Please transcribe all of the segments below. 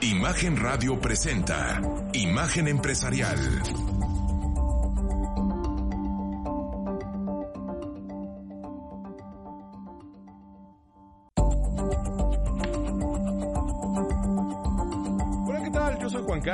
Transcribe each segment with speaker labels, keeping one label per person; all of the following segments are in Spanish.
Speaker 1: Imagen Radio presenta Imagen Empresarial.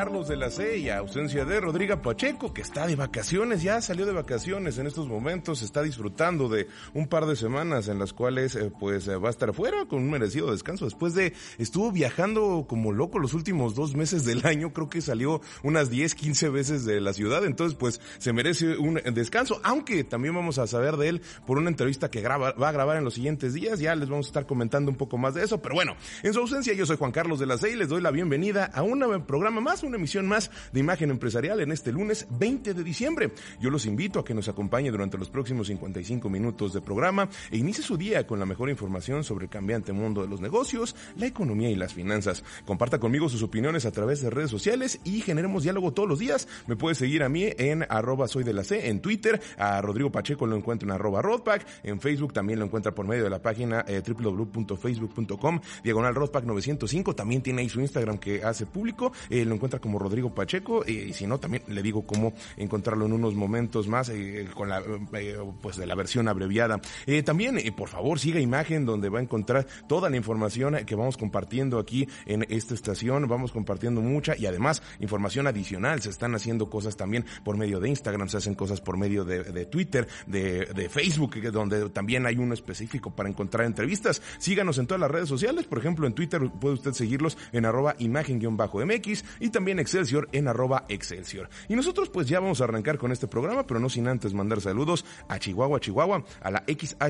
Speaker 2: Carlos de la C y ausencia de Rodrigo Pacheco, que está de vacaciones, ya salió de vacaciones en estos momentos, está disfrutando de un par de semanas en las cuales eh, pues va a estar fuera con un merecido descanso. Después de, estuvo viajando como loco los últimos dos meses del año, creo que salió unas 10, 15 veces de la ciudad, entonces pues se merece un descanso, aunque también vamos a saber de él por una entrevista que graba, va a grabar en los siguientes días, ya les vamos a estar comentando un poco más de eso, pero bueno, en su ausencia yo soy Juan Carlos de la C y les doy la bienvenida a un programa más emisión más de Imagen Empresarial en este lunes 20 de diciembre. Yo los invito a que nos acompañe durante los próximos 55 minutos de programa e inicie su día con la mejor información sobre el cambiante mundo de los negocios, la economía y las finanzas. Comparta conmigo sus opiniones a través de redes sociales y generemos diálogo todos los días. Me puede seguir a mí en arroba soy de la C, en Twitter, a Rodrigo Pacheco lo encuentro en arroba Rodpack, en Facebook también lo encuentra por medio de la página eh, www.facebook.com, diagonal Rodpack 905, también tiene ahí su Instagram que hace público, eh, lo encuentra como Rodrigo Pacheco y, si no también le digo cómo encontrarlo en unos momentos más eh, con la eh, pues de la versión abreviada. Eh, también por favor siga imagen donde va a encontrar toda la información que vamos compartiendo aquí en esta estación, vamos compartiendo mucha y además información adicional, se están haciendo cosas también por medio de Instagram, se hacen cosas por medio de, Twitter, de, Facebook, donde también hay uno específico para encontrar entrevistas. Síganos en todas las redes sociales, por ejemplo en Twitter puede usted seguirlos en arroba imagen-mx y también Excelsior en arroba Excelsior. Y nosotros pues ya vamos a arrancar con este programa, pero no sin antes mandar saludos a Chihuahua, Chihuahua, a la XHCHIFM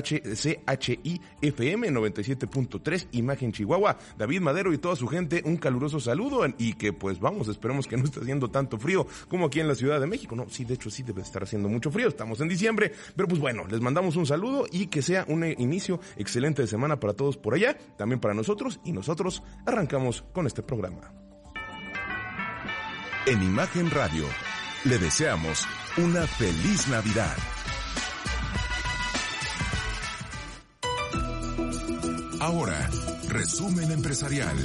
Speaker 2: 97.3 Imagen Chihuahua, David Madero y toda su gente, un caluroso saludo y que pues vamos, esperemos que no esté haciendo tanto frío como aquí en la Ciudad de México. No, sí, de hecho sí debe estar haciendo mucho frío, estamos en diciembre, pero pues bueno, les mandamos un saludo y que sea un inicio excelente de semana para todos por allá, también para nosotros y nosotros arrancamos con este programa.
Speaker 1: En Imagen Radio, le deseamos una feliz Navidad. Ahora, resumen empresarial.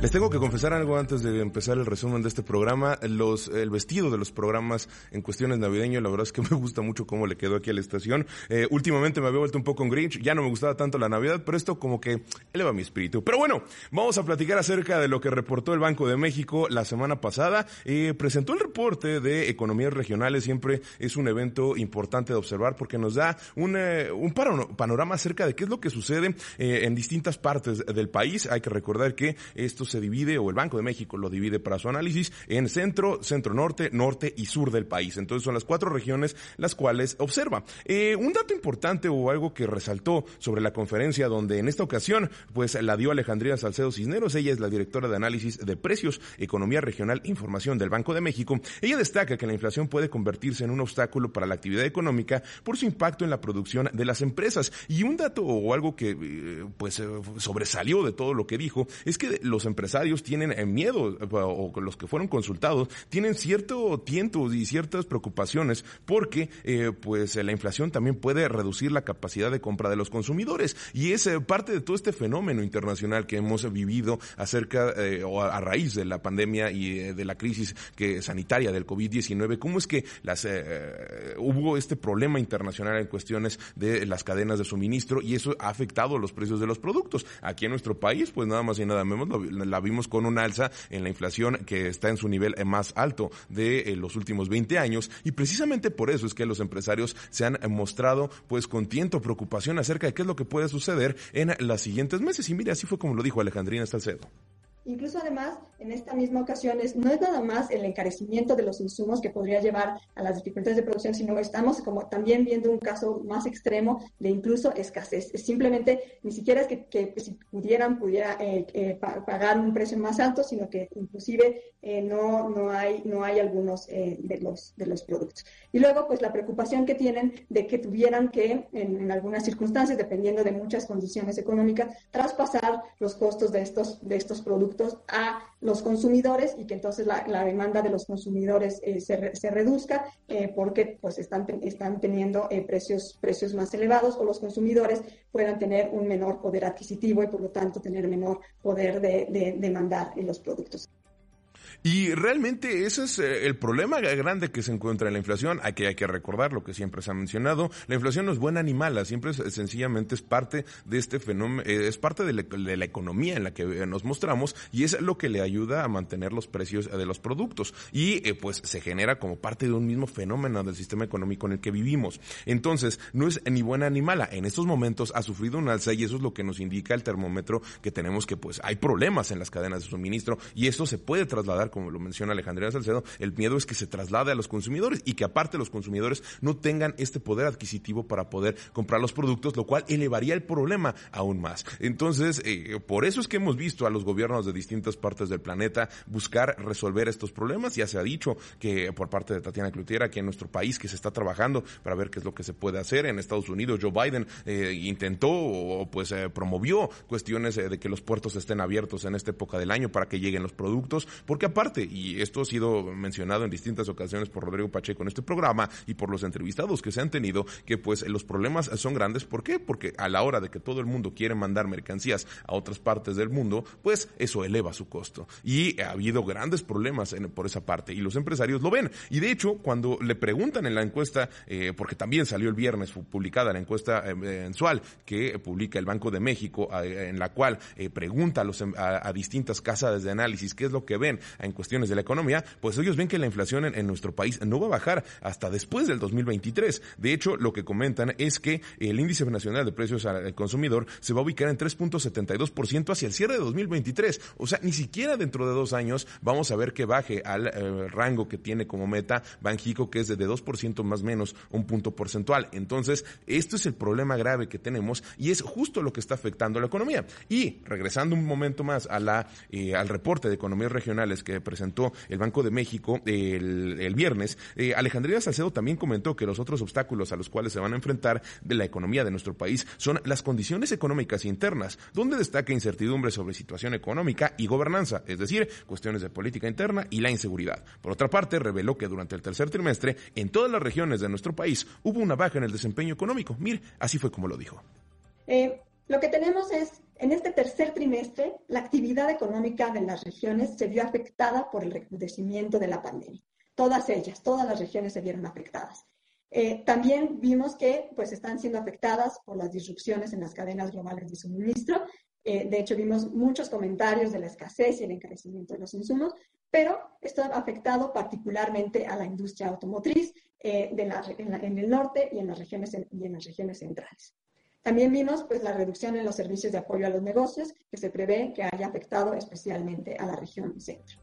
Speaker 2: Les tengo que confesar algo antes de empezar el resumen de este programa. Los, el vestido de los programas en cuestiones navideñas, la verdad es que me gusta mucho cómo le quedó aquí a la estación. Eh, últimamente me había vuelto un poco en Grinch, ya no me gustaba tanto la Navidad, pero esto como que eleva mi espíritu. Pero bueno, vamos a platicar acerca de lo que reportó el Banco de México la semana pasada. Eh, presentó el reporte de economías regionales, siempre es un evento importante de observar porque nos da un, eh, un panorama acerca de qué es lo que sucede eh, en distintas partes del país. Hay que recordar que estos se divide, o el Banco de México lo divide para su análisis, en centro, centro norte, norte y sur del país. Entonces son las cuatro regiones las cuales observa. Eh, un dato importante o algo que resaltó sobre la conferencia donde en esta ocasión pues la dio Alejandría Salcedo Cisneros, ella es la directora de análisis de precios, economía regional, información del Banco de México. Ella destaca que la inflación puede convertirse en un obstáculo para la actividad económica por su impacto en la producción de las empresas. Y un dato o algo que eh, pues eh, sobresalió de todo lo que dijo es que los empresarios empresarios tienen eh, miedo, eh, o los que fueron consultados, tienen cierto tiento y ciertas preocupaciones porque eh, pues la inflación también puede reducir la capacidad de compra de los consumidores y es parte de todo este fenómeno internacional que hemos vivido acerca o a, raíz de la pandemia y de la crisis que sanitaria del COVID-19, cómo es que las hubo este problema internacional en cuestiones de las cadenas de suministro y eso ha afectado los precios de los productos. Aquí en nuestro país, pues nada más y nada menos la vimos con un alza en la inflación que está en su nivel más alto de eh, los últimos 20 años y precisamente por eso es que los empresarios se han mostrado pues con tiento preocupación acerca de qué es lo que puede suceder en los siguientes meses y mire así fue como lo dijo Alejandrina Salcedo.
Speaker 3: Incluso además, en esta misma ocasión, no es nada más el encarecimiento de los insumos que podría llevar a las dificultades de producción, sino estamos como también viendo un caso más extremo de incluso escasez. Es simplemente, ni siquiera es que, si pudieran, pudiera eh, eh, pagar un precio más alto, sino que inclusive eh, no, no, hay, no hay algunos de, los, de los productos. Y luego, pues la preocupación que tienen de que tuvieran que, en, en algunas circunstancias, dependiendo de muchas condiciones económicas, traspasar los costos de estos, de estos productos productos a los consumidores y que entonces la, demanda de los consumidores eh, se, se, reduzca eh, porque pues están, están teniendo precios, precios más elevados o los consumidores puedan tener un menor poder adquisitivo y por lo tanto tener menor poder de, de demandar en los productos.
Speaker 2: Y realmente ese es eh, el problema grande que se encuentra en la inflación. Hay que, hay que recordar lo que siempre se ha mencionado. La inflación no es buena ni mala, siempre es, sencillamente es parte de este fenómeno, eh, es parte de la, economía en la que eh, nos mostramos y es lo que le ayuda a mantener los precios de los productos. Y pues se genera como parte de un mismo fenómeno del sistema económico en el que vivimos. Entonces, no es ni buena ni mala. En estos momentos ha sufrido un alza y eso es lo que nos indica el termómetro que tenemos que pues hay problemas en las cadenas de suministro y eso se puede trasladar como lo menciona Alejandría Salcedo, el miedo es que se traslade a los consumidores y que aparte los consumidores no tengan este poder adquisitivo para poder comprar los productos, lo cual elevaría el problema aún más. Entonces, eh, por eso es que hemos visto a los gobiernos de distintas partes del planeta buscar resolver estos problemas. Ya se ha dicho que por parte de Tatiana Cloutier aquí en nuestro país que se está trabajando para ver qué es lo que se puede hacer. En Estados Unidos, Joe Biden eh, intentó o pues eh, promovió cuestiones de que los puertos estén abiertos en esta época del año para que lleguen los productos, porque parte, y esto ha sido mencionado en distintas ocasiones por Rodrigo Pacheco en este programa y por los entrevistados que se han tenido, que pues los problemas son grandes. ¿Por qué? Porque a la hora de que todo el mundo quiere mandar mercancías a otras partes del mundo, pues eso eleva su costo. Y ha habido grandes problemas por esa parte y los empresarios lo ven. Y de hecho, cuando le preguntan en la encuesta, eh, porque también salió el viernes publicada la encuesta eh, mensual que publica el Banco de México, en la cual eh, pregunta a, los, em, a, distintas casas de análisis qué es lo que ven en cuestiones de la economía, pues ellos ven que la inflación en, nuestro país no va a bajar hasta después del 2023. De hecho, lo que comentan es que el índice nacional de precios al consumidor se va a ubicar en 3.72% hacia el cierre de 2023. O sea, ni siquiera dentro de dos años vamos a ver que baje al eh, rango que tiene como meta Banjico, que es de 2% más menos un punto porcentual. Entonces, esto es el problema grave que tenemos y es justo lo que está afectando a la economía. Y regresando un momento más a la, eh, al reporte de economías regionales que presentó el Banco de México el, viernes, eh, Alejandría Salcedo también comentó que los otros obstáculos a los cuales se van a enfrentar de la economía de nuestro país son las condiciones económicas internas, donde destaca incertidumbre sobre situación económica y gobernanza, es decir, cuestiones de política interna y la inseguridad. Por otra parte, reveló que durante el tercer trimestre, en todas las regiones de nuestro país, hubo una baja en el desempeño económico. Mire, así fue como lo dijo.
Speaker 3: Eh, lo que tenemos es, en este tercer trimestre, la actividad económica de las regiones se vio afectada por el recrudecimiento de la pandemia. Todas ellas, todas las regiones se vieron afectadas. Eh, también vimos que pues, están siendo afectadas por las disrupciones en las cadenas globales de suministro. Eh, de hecho, vimos muchos comentarios de la escasez y el encarecimiento de los insumos, pero esto ha afectado particularmente a la industria automotriz eh, de en, el norte y en las regiones, y en las regiones centrales. También vimos pues, la reducción en los servicios de apoyo a los negocios, que se prevé que haya afectado especialmente a la región centro.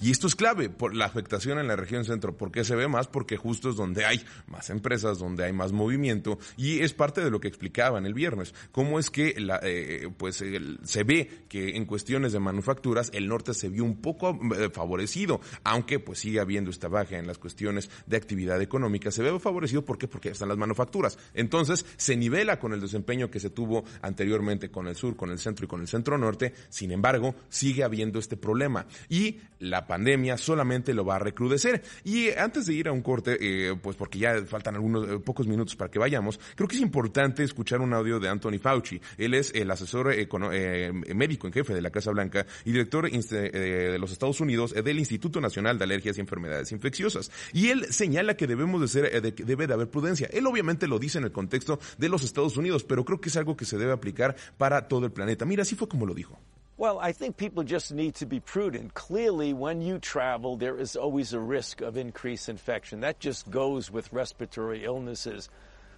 Speaker 2: Y esto es clave por la afectación en la región centro. ¿Por qué se ve más? Porque justo es donde hay más empresas, donde hay más movimiento y es parte de lo que explicaban el viernes. Cómo es que la, eh, pues se ve que en cuestiones de manufacturas el norte se vio un poco eh, favorecido, aunque pues sigue habiendo esta baja en las cuestiones de actividad económica. Se ve favorecido ¿por qué? porque están las manufacturas. Entonces se nivela con el desempeño que se tuvo anteriormente con el sur, con el centro y con el centro norte. Sin embargo, sigue habiendo este problema y la pandemia solamente lo va a recrudecer. Y antes de ir a un corte, eh, pues porque ya faltan algunos eh, pocos minutos para que vayamos, creo que es importante escuchar un audio de Anthony Fauci. Él es el asesor eh, médico en jefe de la Casa Blanca y director de los Estados Unidos del Instituto Nacional de Alergias y Enfermedades Infecciosas. Y él señala que debemos de ser, de, debe de haber prudencia. Él obviamente lo dice en el contexto de los Estados Unidos, pero creo que es algo que se debe aplicar para todo el planeta. Mira, así fue como lo dijo.
Speaker 4: Well, I think people just need to be prudent. Clearly, when you travel, there is always a risk of increased infection. That just goes with respiratory illnesses.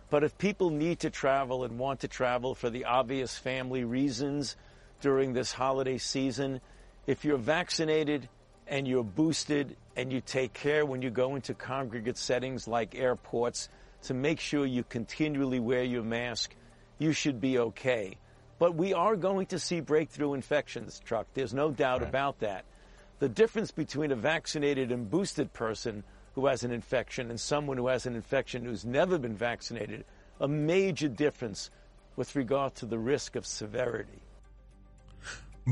Speaker 4: But if people need to travel and want to travel for the obvious family reasons during this holiday season, if you're vaccinated and you're boosted and you take care when you go into congregate settings like airports to make sure you continually wear your mask, you should be okay. But we are going to see breakthrough infections, Chuck. There's no doubt right. about that. The difference between a vaccinated and boosted person who has an infection and someone who has an infection who's never been vaccinated, a major difference with regard to the risk of severity.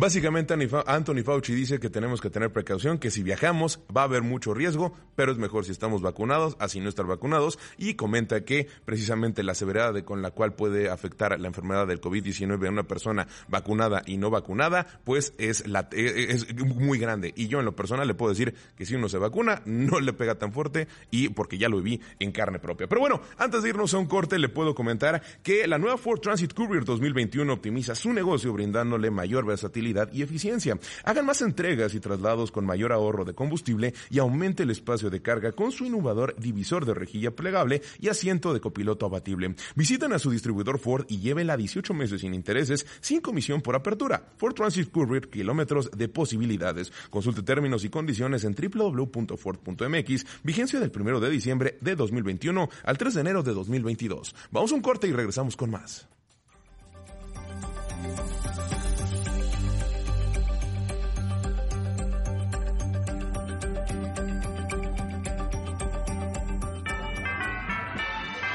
Speaker 2: Básicamente Anthony Fauci dice que tenemos que tener precaución, que si viajamos va a haber mucho riesgo, pero es mejor si estamos vacunados, así no estar vacunados, y comenta que precisamente la severidad con la cual puede afectar la enfermedad del COVID-19 a una persona vacunada y no vacunada, pues es, la, e, e, muy grande. Y yo en lo personal le puedo decir que si uno se vacuna, no le pega tan fuerte y porque ya lo viví en carne propia. Pero bueno, antes de irnos a un corte, le puedo comentar que la nueva Ford Transit Courier 2021 optimiza su negocio brindándole mayor versatilidad y eficiencia. Hagan más entregas y traslados con mayor ahorro de combustible y aumente el espacio de carga con su innovador divisor de rejilla plegable y asiento de copiloto abatible. Visiten a su distribuidor Ford y llévela 18 meses sin intereses, sin comisión por apertura. Ford Transit Courier, kilómetros de posibilidades. Consulte términos y condiciones en www.ford.mx. Vigencia del 1 de diciembre de 2021 al 3 de enero de 2022. Vamos a un corte y regresamos con más.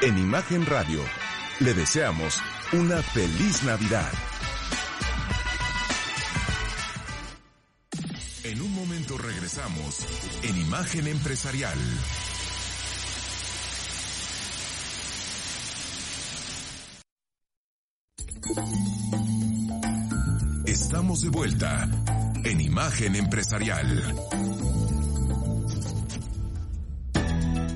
Speaker 1: En Imagen Radio, le deseamos una feliz Navidad. En un momento regresamos en Imagen Empresarial. Estamos de vuelta en Imagen Empresarial.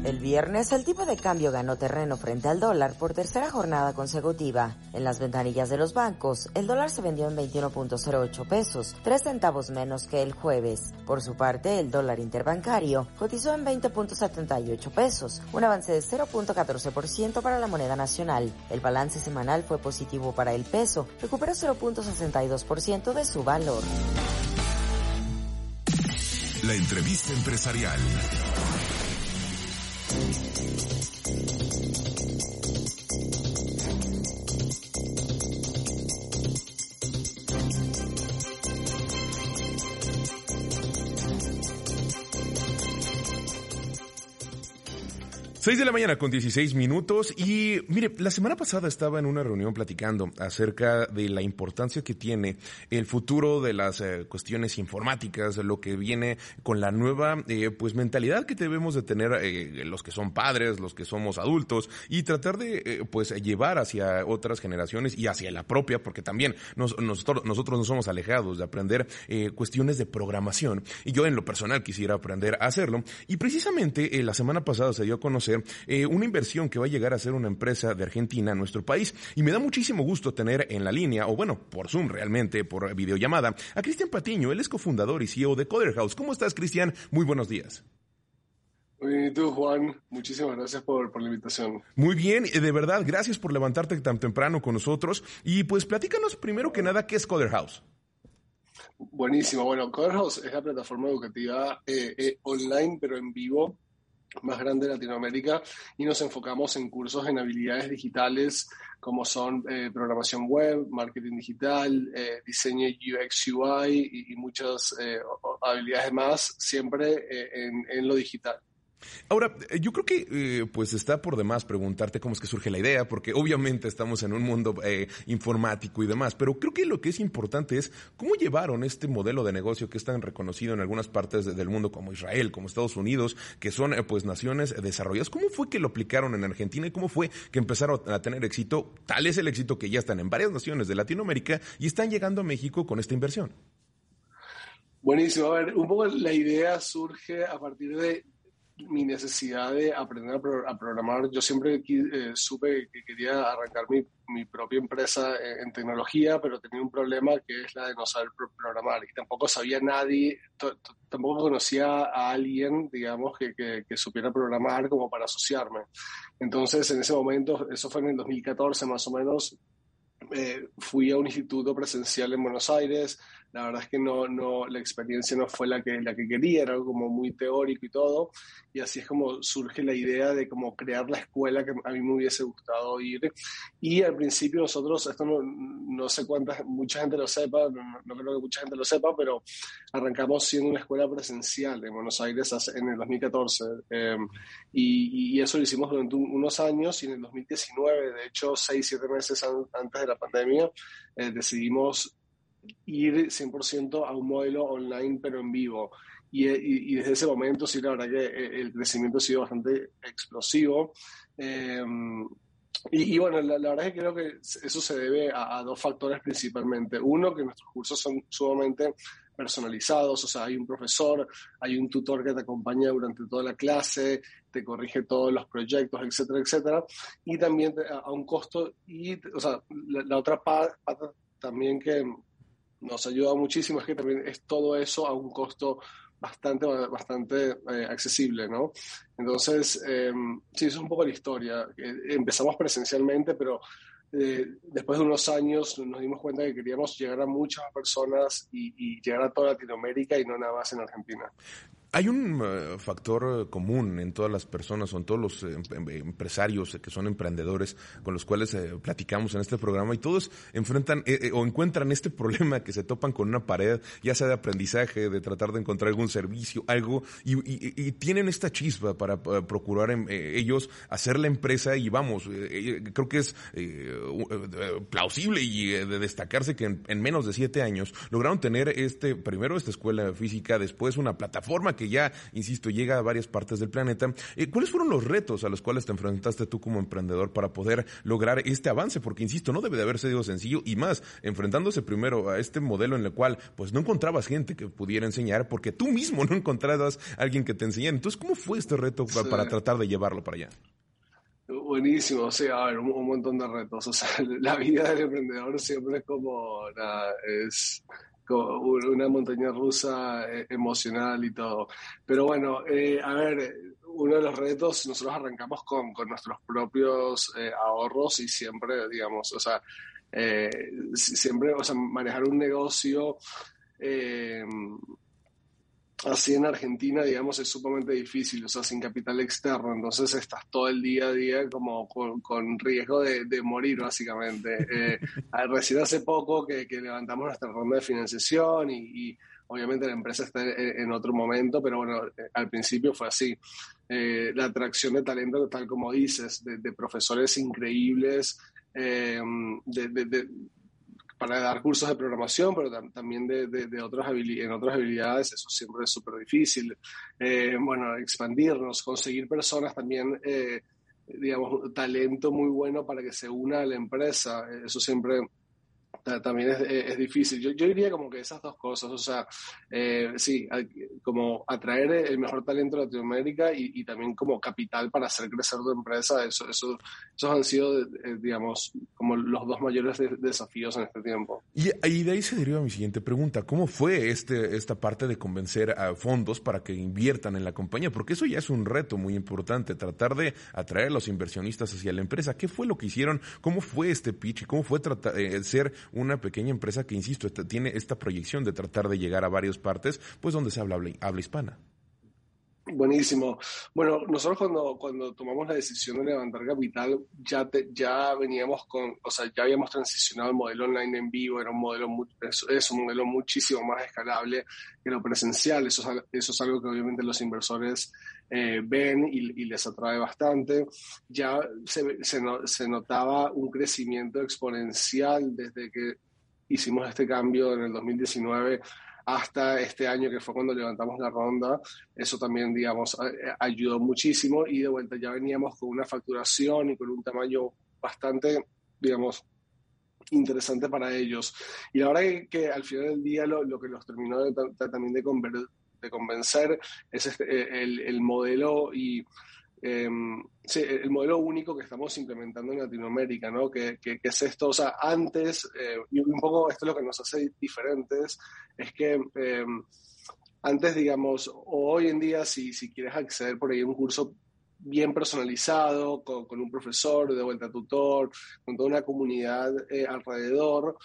Speaker 5: El viernes el tipo de cambio ganó terreno frente al dólar por tercera jornada consecutiva. En las ventanillas de los bancos, el dólar se vendió en 21.08 pesos, 3 centavos menos que el jueves. Por su parte, el dólar interbancario cotizó en 20.78 pesos, un avance de 0.14% para la moneda nacional. El balance semanal fue positivo para el peso, recuperó 0.62% de su valor.
Speaker 1: La entrevista empresarial.
Speaker 2: Música 6 de la mañana con 16 minutos y mire, la semana pasada estaba en una reunión platicando acerca de la importancia que tiene el futuro de las eh, cuestiones informáticas, lo que viene con la nueva eh, pues mentalidad que debemos de tener eh, los que son padres, los que somos adultos y tratar de pues llevar hacia otras generaciones y hacia la propia, porque también nosotros, nosotros no somos alejados de aprender cuestiones de programación y yo en lo personal quisiera aprender a hacerlo. Y precisamente la semana pasada se dio a conocer eh, una inversión que va a llegar a ser una empresa de Argentina a nuestro país. Y me da muchísimo gusto tener en la línea, o bueno, por Zoom realmente, por videollamada, a Cristian Patiño. Él es cofundador y CEO de Coder House. ¿Cómo estás, Cristian? Muy buenos días.
Speaker 6: Muy bien, tú, Juan. Muchísimas gracias por, por, la invitación.
Speaker 2: Muy bien, eh, de verdad, gracias por levantarte tan temprano con nosotros. Y pues platícanos primero que nada, ¿qué es Coder House?
Speaker 6: Buenísimo. Bueno, Coder House es la plataforma educativa eh, online, pero en vivo más grande de Latinoamérica y nos enfocamos en cursos en habilidades digitales como son eh, programación web, marketing digital, eh, diseño UX UI y, muchas eh, habilidades más, siempre en lo digital.
Speaker 2: Ahora, eh, yo creo que eh, pues está por demás preguntarte cómo es que surge la idea, porque obviamente estamos en un mundo eh, informático y demás, pero creo que lo que es importante es cómo llevaron este modelo de negocio que es tan reconocido en algunas partes del mundo como Israel, como Estados Unidos, que son pues naciones desarrolladas. ¿Cómo fue que lo aplicaron en Argentina y cómo fue que empezaron a tener éxito? Tal es el éxito que ya están en varias naciones de Latinoamérica y están llegando a México con esta inversión.
Speaker 6: Buenísimo. A ver, un poco la idea surge a partir de, mi necesidad de aprender a, programar. Yo siempre eh, supe que quería arrancar mi, mi propia empresa en, tecnología, pero tenía un problema que es la de no saber programar. Y tampoco sabía nadie, tampoco conocía a alguien, digamos, que, que, supiera programar como para asociarme. Entonces, en ese momento, eso fue en el 2014 más o menos, eh, fui a un instituto presencial en Buenos Aires, la verdad es que no, no, la experiencia no fue la que, la que quería, era algo como muy teórico y todo, y así es como surge la idea de como crear la escuela que a mí me hubiese gustado ir. Y al principio nosotros, esto no, no sé cuánta, mucha gente lo sepa, no, creo que mucha gente lo sepa, pero arrancamos siendo una escuela presencial en Buenos Aires en el 2014, em, y, y, eso lo hicimos durante unos años, y en el 2019, de hecho, seis, siete meses antes de la pandemia, eh, decidimos ir 100% a un modelo online pero en vivo. Y, desde ese momento sí, la verdad que eh, el crecimiento ha sido bastante explosivo. Em, y, bueno, la, verdad es que creo que eso se debe a, dos factores principalmente. Uno, que nuestros cursos son sumamente personalizados, o sea, hay un profesor, hay un tutor que te acompaña durante toda la clase, te corrige todos los proyectos, etcétera, etcétera, y también a, un costo, y, o sea, la, otra pata también que nos ayuda muchísimo es que también es todo eso a un costo bastante, bastante eh, accesible, ¿no? Entonces, eh, sí, eso es un poco la historia. Eh, empezamos presencialmente, pero después de unos años nos dimos cuenta que queríamos llegar a muchas personas y, llegar a toda Latinoamérica y no nada más en Argentina.
Speaker 2: Hay un eh, factor eh, común en todas las personas o en todos los eh, em, empresarios que son emprendedores con los cuales platicamos en este programa y todos enfrentan o encuentran este problema que se topan con una pared, ya sea de aprendizaje, de tratar de encontrar algún servicio, algo, y, tienen esta chispa para, procurar em, ellos hacer la empresa y vamos, creo que es plausible y de destacarse que en menos de siete años lograron tener este, primero esta escuela física, después una plataforma que ya, insisto, llega a varias partes del planeta. Eh, ¿Cuáles fueron los retos a los cuales te enfrentaste tú como emprendedor para poder lograr este avance? Porque, insisto, no debe de haber sido sencillo y más, enfrentándose primero a este modelo en el cual pues no encontrabas gente que pudiera enseñar porque tú mismo no encontrabas alguien que te enseñara. Entonces, ¿cómo fue este reto para, tratar de llevarlo para allá?
Speaker 6: Buenísimo, o sea, a ver, un, montón de retos. O sea, la vida del emprendedor siempre es como, es una montaña rusa eh, emocional y todo. Pero bueno, eh, a ver, uno de los retos, nosotros arrancamos con, con nuestros propios eh, ahorros y siempre, digamos, o sea, siempre, o sea, manejar un negocio así en Argentina, digamos, es sumamente difícil, o sea, sin capital externo, entonces estás todo el día a día como con, riesgo de, morir, básicamente. Eh, recién hace poco que, levantamos nuestra ronda de financiación y, obviamente la empresa está en, otro momento, pero bueno, eh, al principio fue así. Eh, la atracción de talento, tal como dices, de, profesores increíbles, de, para dar cursos de programación, pero también de, de, otras en otras habilidades, eso siempre es súper difícil. Eh, bueno, expandirnos, conseguir personas también, eh, digamos, talento muy bueno para que se una a la empresa, eso siempre también es, es, difícil. Yo, yo, diría como que esas dos cosas, o sea, eh, sí, como atraer el mejor talento de Latinoamérica y, y, también como capital para hacer crecer tu empresa, eso, eso, esos han sido, eh, digamos, como los dos mayores desafíos en este tiempo.
Speaker 2: Y, y, de ahí se deriva mi siguiente pregunta, ¿cómo fue este, esta parte de convencer a fondos para que inviertan en la compañía? Porque eso ya es un reto muy importante, tratar de atraer a los inversionistas hacia la empresa. ¿Qué fue lo que hicieron? ¿Cómo fue este pitch? ¿Cómo fue tratar, eh, ser una pequeña empresa que, insisto, tiene esta proyección de tratar de llegar a varias partes, pues donde se habla, habla hispana.
Speaker 6: Buenísimo. Bueno, nosotros cuando, cuando tomamos la decisión de levantar capital, ya, ya veníamos con, o sea, ya habíamos transicionado el modelo online en vivo, era un modelo, es, un modelo muchísimo más escalable que lo presencial. Eso es, eso es algo que obviamente los inversores eh, ven y, les atrae bastante. Ya se, se, se notaba un crecimiento exponencial desde que hicimos este cambio en el 2019 hasta este año que fue cuando levantamos la ronda. Eso también, digamos, ayudó muchísimo y de vuelta ya veníamos con una facturación y con un tamaño bastante, digamos, interesante para ellos. Y la verdad que, que al final del día lo, lo que los terminó también de, de convencer es este, el, el modelo y eh, sí, el modelo único que estamos implementando en Latinoamérica, ¿no? Que, que, es esto, o sea, antes, eh, y un poco esto es lo que nos hace diferentes, es que em, antes, digamos, o hoy en día, si, si quieres acceder por ahí a un curso bien personalizado, con, con, un profesor, de vuelta tutor, con toda una comunidad eh, alrededor,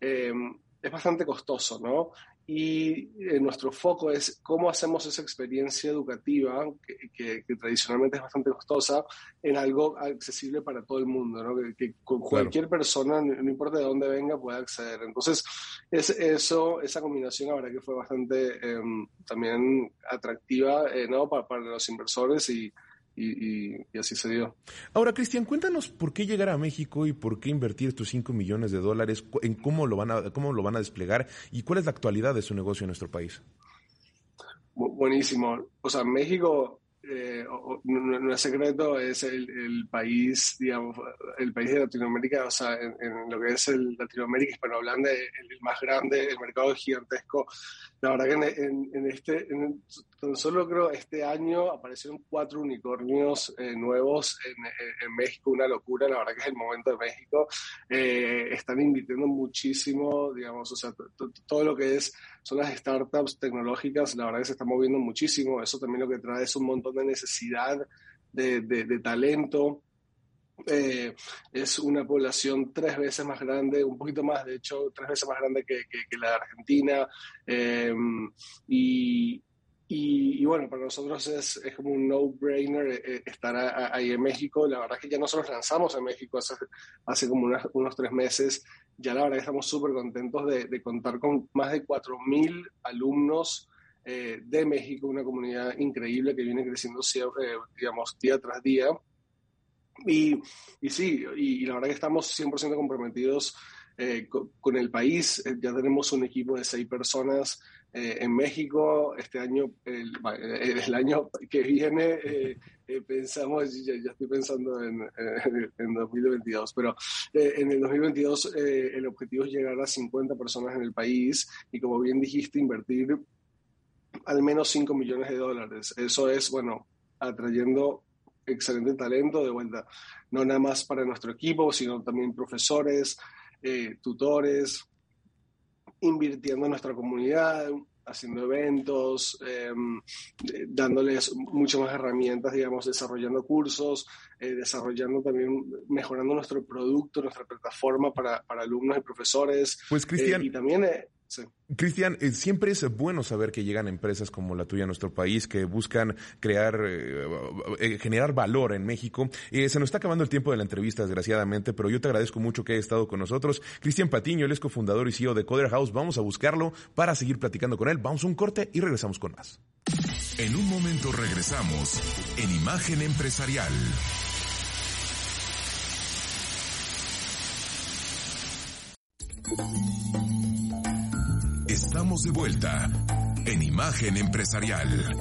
Speaker 6: em, es bastante costoso, ¿no? Y eh, nuestro foco es cómo hacemos esa experiencia educativa, que, tradicionalmente es bastante costosa, en algo accesible para todo el mundo, ¿no? que, cualquier persona, no, importa de dónde venga, pueda acceder. Entonces, es, eso, esa combinación, la verdad que fue bastante em, también atractiva eh, ¿no? para, para, los inversores y, y, así se dio.
Speaker 2: Ahora, Cristian, cuéntanos por qué llegar a México y por qué invertir estos 5 millones de dólares, en cómo lo, van a, cómo lo van a desplegar y cuál es la actualidad de su negocio en nuestro país.
Speaker 6: Buenísimo. O sea, México eh, no, es secreto, es el, país, digamos, el país de Latinoamérica, o sea, en, lo que es el Latinoamérica hispanohablante, el, el más grande, el mercado gigantesco. La verdad que en, este, tan solo creo este año aparecieron cuatro unicornios eh, nuevos en, México, una locura, la verdad que es el momento de México. Eh, están invirtiendo muchísimo, digamos, o sea, todo lo que es, son las startups tecnológicas, la verdad que se está moviendo muchísimo. Eso también lo que trae es un montón de necesidad de, de, talento. Eh, es una población tres veces más grande, un poquito más, de hecho, tres veces más grande que, que, la de Argentina. y, y, bueno, para nosotros es, es como un no-brainer eh, eh, estar ahí en México. La verdad es que ya nosotros lanzamos en México hace, hace como unos tres meses. Ya la verdad que estamos súper contentos de, de, contar con más de 4.000 alumnos eh, de México, una comunidad increíble que viene creciendo, digamos, día tras día. Y, y sí, y, la verdad que estamos 100% comprometidos con, con, el país. ya tenemos un equipo de seis personas eh, en México, este año, el, el año que viene, eh, eh, pensamos, ya, ya, estoy pensando en, en 2022, pero en el 2022 el objetivo es llegar a 50 personas en el país y como bien dijiste, invertir al menos 5 millones de dólares. Eso es, bueno, atrayendo excelente talento de vuelta, no nada más para nuestro equipo, sino también profesores, tutores, invirtiendo en nuestra comunidad, haciendo eventos, em, dándoles muchas más herramientas, digamos, desarrollando cursos, eh, desarrollando también, mejorando nuestro producto, nuestra plataforma para, para alumnos y profesores.
Speaker 2: Pues Cristian.
Speaker 6: Eh, y también
Speaker 2: Cristian, eh, siempre es bueno saber que llegan empresas como la tuya a nuestro país que buscan crear, eh, eh, generar valor en México. se nos está acabando el tiempo de la entrevista, desgraciadamente, pero yo te agradezco mucho que hayas estado con nosotros. Cristian Patiño, el es cofundador y CEO de Coder House. Vamos a buscarlo para seguir platicando con él. Vamos a un corte y regresamos con más.
Speaker 1: En un momento regresamos en Imagen Empresarial. Estamos de vuelta en Imagen Empresarial.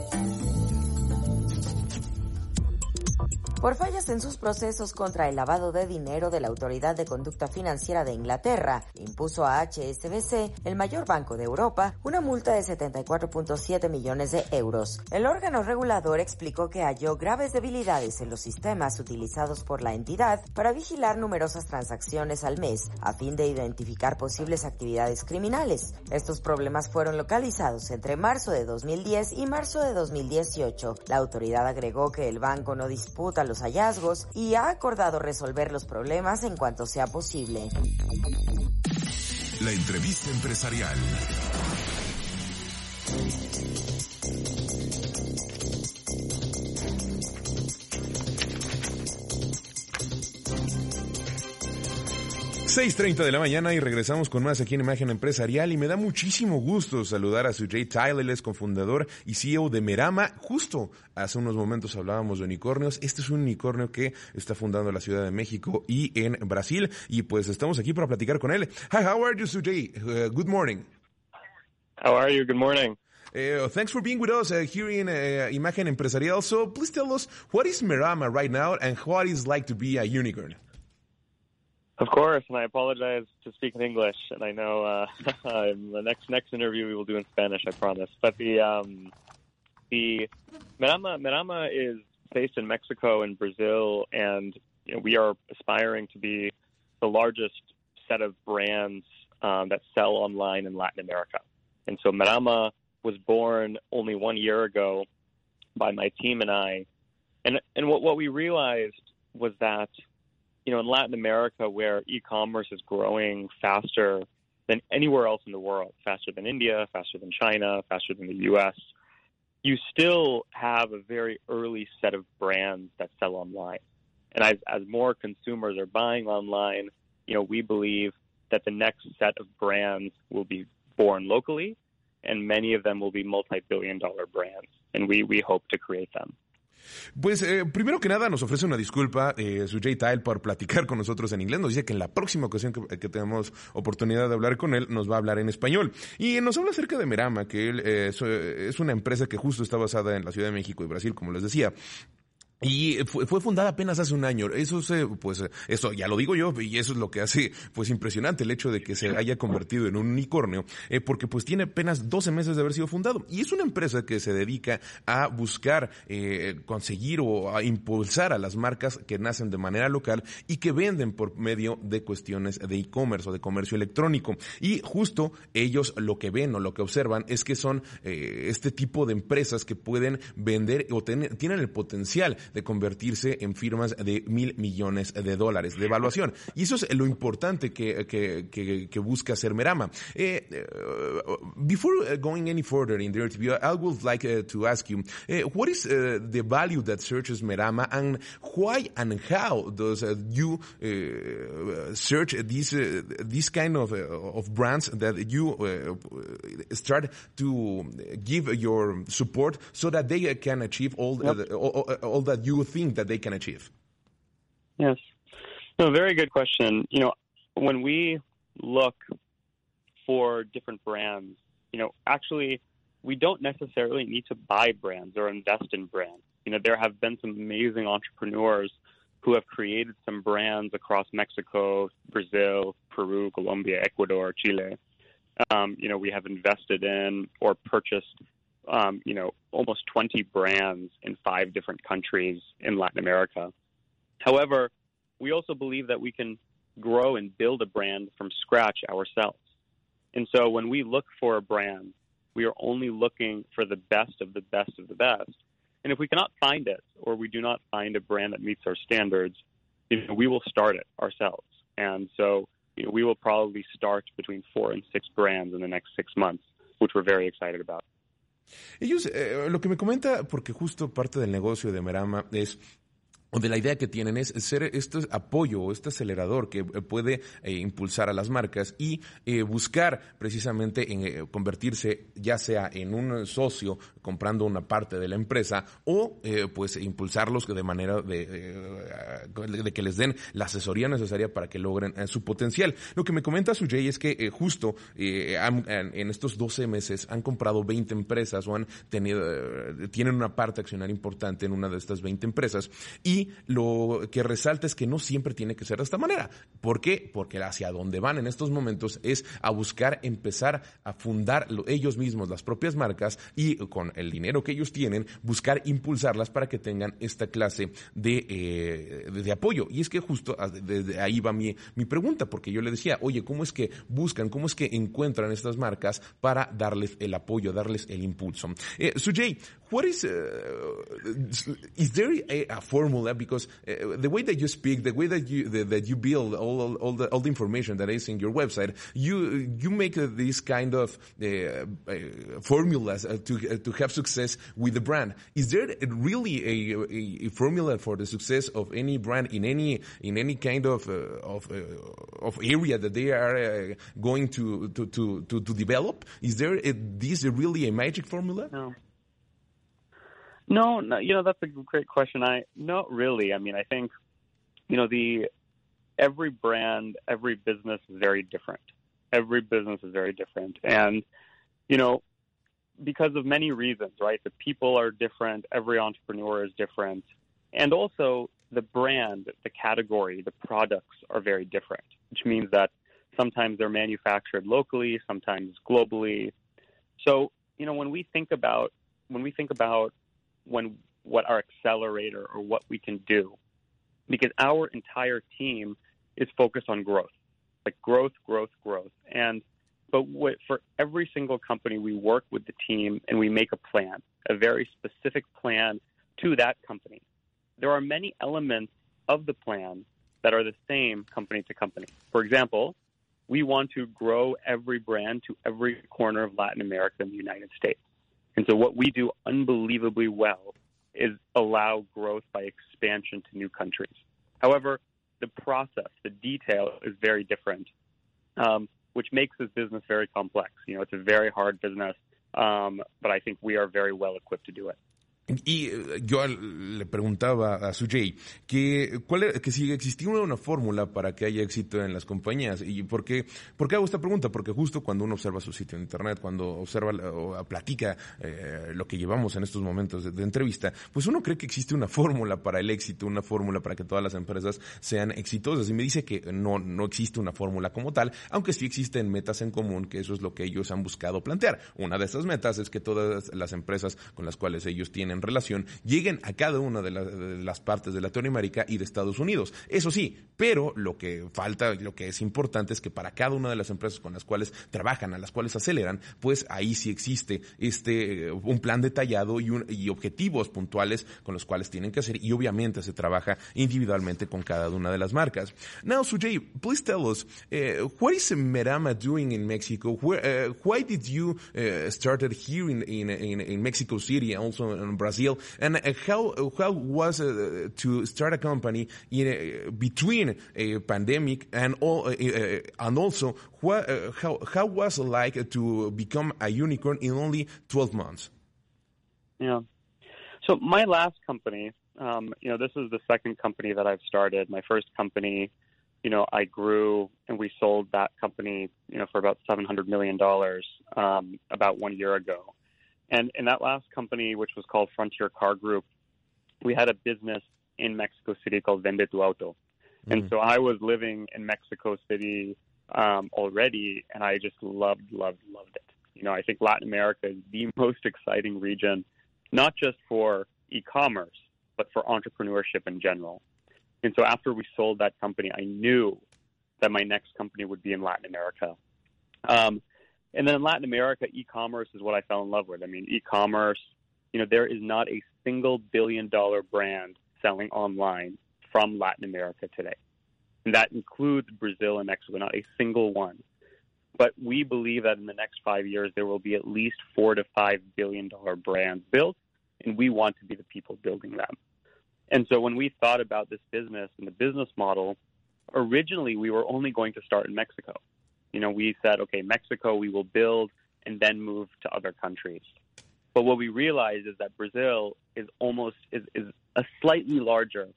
Speaker 5: Por fallas en sus procesos contra el lavado de dinero de la Autoridad de Conducta Financiera de Inglaterra, impuso a HSBC, el mayor banco de Europa, una multa de 74.7 millones de euros. El órgano regulador explicó que halló graves debilidades en los sistemas utilizados por la entidad para vigilar numerosas transacciones al mes, a fin de identificar posibles actividades criminales. Estos problemas fueron localizados entre marzo de 2010 y marzo de 2018. La autoridad agregó que el banco no disputa los hallazgos y ha acordado resolver los problemas en cuanto sea posible.
Speaker 1: La entrevista empresarial.
Speaker 2: 6.30 de la mañana y regresamos con más aquí en Imagen Empresarial y me da muchísimo gusto saludar a Sujay Tyler, él es cofundador y CEO de Merama. Justo hace unos momentos hablábamos de unicornios. Este es un unicornio que está fundando en la Ciudad de México y en Brasil y pues estamos aquí para platicar con él. Hi, how are you, Sujay? Uh, good morning.
Speaker 7: How are you? Good morning.
Speaker 2: Uh, thanks for being with us uh, here in uh, Imagen Empresarial. So please tell us what is Merama right now and what is like to be a unicorn.
Speaker 7: Of course, and I apologize to speak in English, and I know uh, the next next interview we will do in Spanish, I promise. But the um, the Merama Merama is based in Mexico and Brazil, and you know, we are aspiring to be the largest set of brands um, that sell online in Latin America. And so Merama was born only one year ago by my team and I, and and what what we realized was that you know, in Latin America, where e-commerce is growing faster than anywhere else in the world, faster than India, faster than China, faster than the U.S., you still have a very early set of brands that sell online. And as, as more consumers are buying online, you know, we believe that the next set of brands will be born locally, and many of them will be multi-billion dollar brands, and we, we hope to create them.
Speaker 2: Pues eh, primero que nada nos ofrece una disculpa eh, Sujay Tile por platicar con nosotros en inglés. Nos dice que en la próxima ocasión que, tenemos oportunidad de hablar con él nos va a hablar en español. Y nos habla acerca de Merama, que él eh, es una empresa que justo está basada en la Ciudad de México y Brasil, como les decía. Y fue, fue, fundada apenas hace un año. Eso se, pues, eso ya lo digo yo, y eso es lo que hace, pues, impresionante el hecho de que se haya convertido en un unicornio, eh, porque pues tiene apenas 12 meses de haber sido fundado. Y es una empresa que se dedica a buscar, eh, conseguir o a impulsar a las marcas que nacen de manera local y que venden por medio de cuestiones de e-commerce o de comercio electrónico. Y justo ellos lo que ven o lo que observan es que son eh, este tipo de empresas que pueden vender o tienen el potencial de convertirse en firmas de mil millones de dólares de evaluación. Y eso es lo importante que, que, que, que busca hacer Merama. Eh, uh, before uh, going any further in the interview, I would like uh, to ask you, uh, what is uh, the value that searches Merama and why and how does uh, you search these, these kind of, of brands that you start to give your support so that they can achieve all, yep. all, all that you think that they can achieve?
Speaker 7: Yes. No, very good question. You know, when we look for different brands, you know, actually, we don't necessarily need to buy brands or invest in brands. You know, there have been some amazing entrepreneurs who have created some brands across Mexico, Brazil, Peru, Colombia, Ecuador, Chile. Um, you know, we have invested in or purchased um, you know, almost 20 brands in five different countries in Latin America. However, we also believe that we can grow and build a brand from scratch ourselves. And so when we look for a brand, we are only looking for the best of the best of the best. And if we cannot find it, or we do not find a brand that meets our standards, you know, we will start it ourselves. And so you know, we will probably start between four and six brands in the next six months, which we're very excited about.
Speaker 2: Ellos, eh, lo que me comenta, porque justo parte del negocio de Merama es de la idea que tienen es ser este apoyo o este acelerador que eh, puede eh, impulsar a las marcas y eh, buscar precisamente en convertirse ya sea en un socio comprando una parte de la empresa o pues impulsarlos de manera de, de, que les den la asesoría necesaria para que logren su potencial. Lo que me comenta Sujay es que justo en estos 12 meses han comprado 20 empresas o han tenido, tienen una parte accionaria importante en una de estas 20 empresas y lo que resalta es que no siempre tiene que ser de esta manera. ¿Por qué? Porque hacia donde van en estos momentos es a buscar empezar a fundar ellos mismos las propias marcas y con el dinero que ellos tienen, buscar impulsarlas para que tengan esta clase de, eh, de, apoyo. Y es que justo desde ahí va mi, mi pregunta, porque yo le decía, oye, ¿cómo es que buscan, cómo es que encuentran estas marcas para darles el apoyo, darles el impulso? Eh, Sujay, what is, uh, is there a formula because uh, the way that you speak, the way that you the, that you build all, all, all, the all the information that is in your website, you you make uh, these kind of uh, uh formulas to to have success with the brand. Is there really a, a, formula for the success of any brand in any in any kind of of of area that they are going to to, to to to develop? Is there a, this really a magic formula?
Speaker 7: No. No, no, you know that's a great question. I not really. I mean, I think you know the every brand, every business is very different. Every business is very different, and you know because of many reasons, right? The people are different. Every entrepreneur is different, and also the brand, the category, the products are very different. Which means that sometimes they're manufactured locally, sometimes globally. So you know when we think about when we think about when what our accelerator or what we can do. Because our entire team is focused on growth like growth growth growth. And but what, for every single company we work with the team and we make a plan a very specific plan to that company. There are many elements of the plan that are the same company to company. For example we want to grow every brand to every corner of latin america and the united states and so what we do unbelievably well is allow growth by expansion to new countries. However, the process, the detail is very different, um, which makes this business very complex. You know, it's a very hard business, um, but I think we are very well equipped to do it.
Speaker 2: Y eh, yo le preguntaba a Sujay que, cuál que si existía una, fórmula para que haya éxito en las compañías. ¿Y por qué, por qué hago esta pregunta? Porque justo cuando uno observa su sitio en Internet, cuando observa o platica eh, lo que llevamos en estos momentos de, entrevista, pues uno cree que existe una fórmula para el éxito, una fórmula para que todas las empresas sean exitosas. Y me dice que no, no existe una fórmula como tal, aunque sí existen metas en común, que eso es lo que ellos han buscado plantear. Una de estas metas es que todas las empresas con las cuales ellos tienen relación lleguen a cada una de, las partes de Latinoamérica y de Estados Unidos. Eso sí, pero lo que falta, lo que es importante es que para cada una de las empresas con las cuales trabajan, a las cuales aceleran, pues ahí sí existe este eh, un plan detallado y, y objetivos puntuales con los cuales tienen que hacer y obviamente se trabaja individualmente con cada una de las marcas. Now, Sujay, please tell us uh, what is Merama doing in Mexico? Where, uh, why did you uh, started here in, in, in, Mexico City, also in Brazil? Brazil, and uh, how how was uh, to start a company in, between a pandemic and all uh, and also what, how how was it like to become a unicorn in only twelve months?
Speaker 7: Yeah. So my last company, um, you know, this is the second company that I've started. My first company, you know, I grew and we sold that company, you know, for about seven hundred million dollars um, about one year ago. And in that last company, which was called Frontier Car Group, we had a business in Mexico City called Vende Tu Auto. Mm. And so I was living in Mexico City um, already, and I just loved, loved, loved it. You know, I think Latin America is the most exciting region, not just for e commerce, but for entrepreneurship in general. And so after we sold that company, I knew that my next company would be in Latin America. Um, and then in Latin America, e-commerce is what I fell in love with. I mean, e-commerce, you know, there is not a single billion dollar brand selling online from Latin America today. And that includes Brazil and Mexico, not a single one. But we believe that in the next five years, there will be at least four to five billion dollar brands built, and we want to be the people building them. And so when we thought about this business and the business model, originally we were only going to start in Mexico you know, we said, okay, Mexico, we will build and then move to other countries. But what we realized is that Brazil is almost is, is a slightly larger,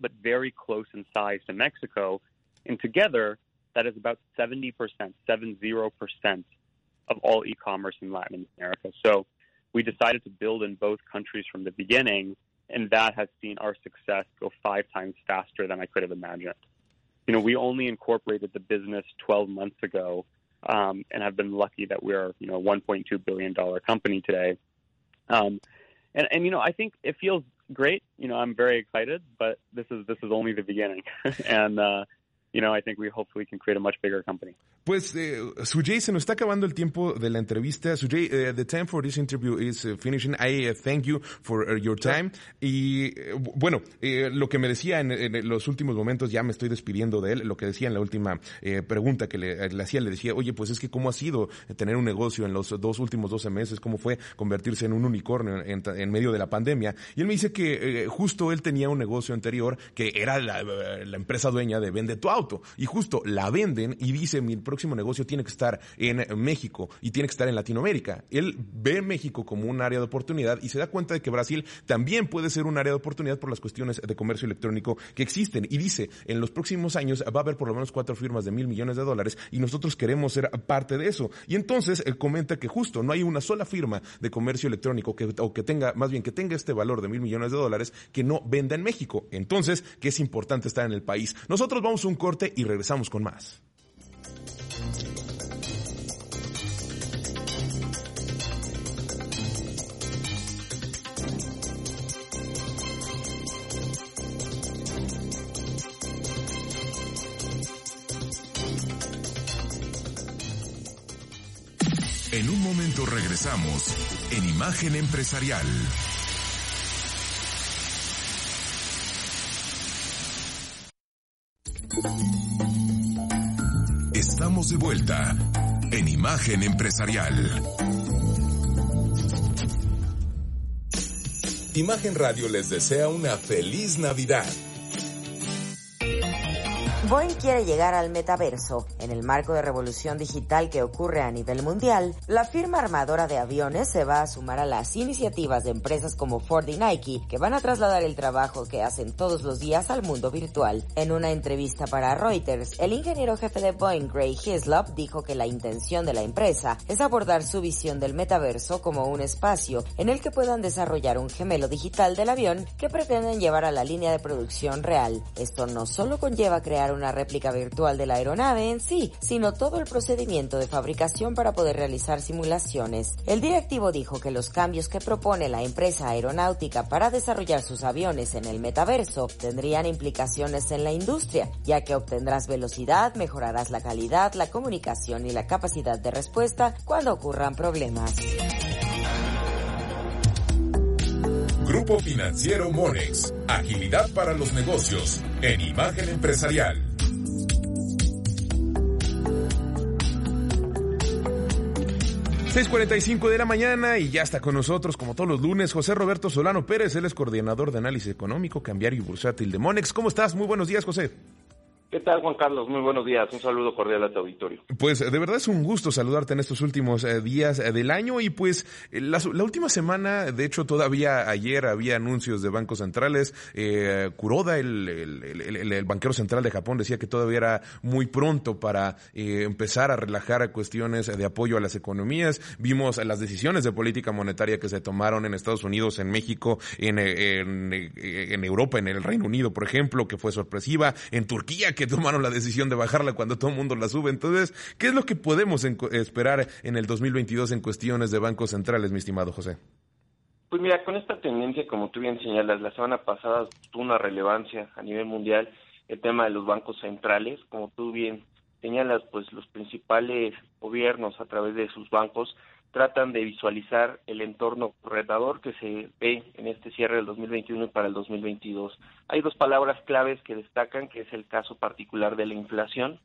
Speaker 7: but very close in size to Mexico, and together that is about 70%, 70% of all e-commerce in Latin America. So we decided to build in both countries from the beginning, and that has seen our success go five times faster than I could have imagined you know, we only incorporated the business 12 months ago um, and have been lucky that we're, you know, a $1.2 billion company today. Um, and, and, you know, I think it feels great. You know, I'm very excited, but this is, this is only the beginning. and, uh, you know, I think we hopefully can create a much bigger company.
Speaker 2: Pues, eh, Sujay, se nos está acabando el tiempo de la entrevista. Sujay, uh, the time for this interview is uh, finishing. I uh, thank you for your time. Y, bueno, lo que me decía en, en, los últimos momentos, ya me estoy despidiendo de él, lo que decía en la última pregunta que le, le, hacía, le decía, oye, pues es que cómo ha sido tener un negocio en los dos últimos 12 meses, cómo fue convertirse en un unicornio en, en medio de la pandemia. Y él me dice que justo él tenía un negocio anterior que era la, la empresa dueña de Vende tu Auto. Y justo la venden y dice, mi próximo próximo negocio tiene que estar en México y tiene que estar en Latinoamérica. Él ve México como un área de oportunidad y se da cuenta de que Brasil también puede ser un área de oportunidad por las cuestiones de comercio electrónico que existen. Y dice, en los próximos años va a haber por lo menos cuatro firmas de mil millones de dólares y nosotros queremos ser parte de eso. Y entonces él comenta que justo no hay una sola firma de comercio electrónico que, o que tenga, más bien que tenga este valor de mil millones de dólares que no venda en México. Entonces, que es importante estar en el país. Nosotros vamos a un corte y regresamos con más.
Speaker 1: En un momento regresamos en Imagen Empresarial. Estamos de vuelta en Imagen Empresarial. Imagen Radio les desea una feliz Navidad.
Speaker 5: Boeing quiere llegar al metaverso. En el marco de revolución digital que ocurre a nivel mundial, la firma armadora de aviones se va a sumar a las iniciativas de empresas como Ford y Nike, que van a trasladar el trabajo que hacen todos los días al mundo virtual. En una entrevista para Reuters, el ingeniero jefe de Boeing, Gray Hislop, dijo que la intención de la empresa es abordar su visión del metaverso como un espacio en el que puedan desarrollar un gemelo digital del avión que pretenden llevar a la línea de producción real. Esto no solo conlleva crear una réplica virtual de la aeronave en sí, sino todo el procedimiento de fabricación para poder realizar simulaciones. El directivo dijo que los cambios que propone la empresa aeronáutica para desarrollar sus aviones en el metaverso tendrían implicaciones en la industria, ya que obtendrás velocidad, mejorarás la calidad, la comunicación y la capacidad de respuesta cuando ocurran problemas.
Speaker 1: Grupo Financiero Monex. Agilidad para los negocios en imagen empresarial.
Speaker 2: 6.45 de la mañana y ya está con nosotros, como todos los lunes, José Roberto Solano Pérez, él es coordinador de análisis económico, cambiario y bursátil de Monex. ¿Cómo estás? Muy buenos días, José.
Speaker 8: ¿Qué tal, Juan Carlos? Muy buenos días. Un saludo cordial a tu auditorio.
Speaker 2: Pues de verdad es un gusto saludarte en estos últimos eh, días eh, del año y pues eh, la, última semana, de hecho todavía ayer había anuncios de bancos centrales. Kuroda, el, banquero central de Japón, decía que todavía era muy pronto para empezar a relajar cuestiones de apoyo a las economías. Vimos las decisiones de política monetaria que se tomaron en Estados Unidos, en México, en Europa, en el Reino Unido, por ejemplo, que fue sorpresiva. En Turquía, que tomaron la decisión de bajarla cuando todo el mundo la sube. Entonces, ¿qué es lo que podemos esperar en el 2022 en cuestiones de bancos centrales, mi estimado José?
Speaker 8: Pues mira, con esta tendencia, como tú bien señalas, la semana pasada tuvo una relevancia a nivel mundial el tema de los bancos centrales. Como tú bien señalas, pues los principales gobiernos a través de sus bancos tratan de visualizar el entorno retador que se ve en este cierre del 2021 y para el 2022. Hay dos palabras claves que destacan, que es el caso particular de la inflación,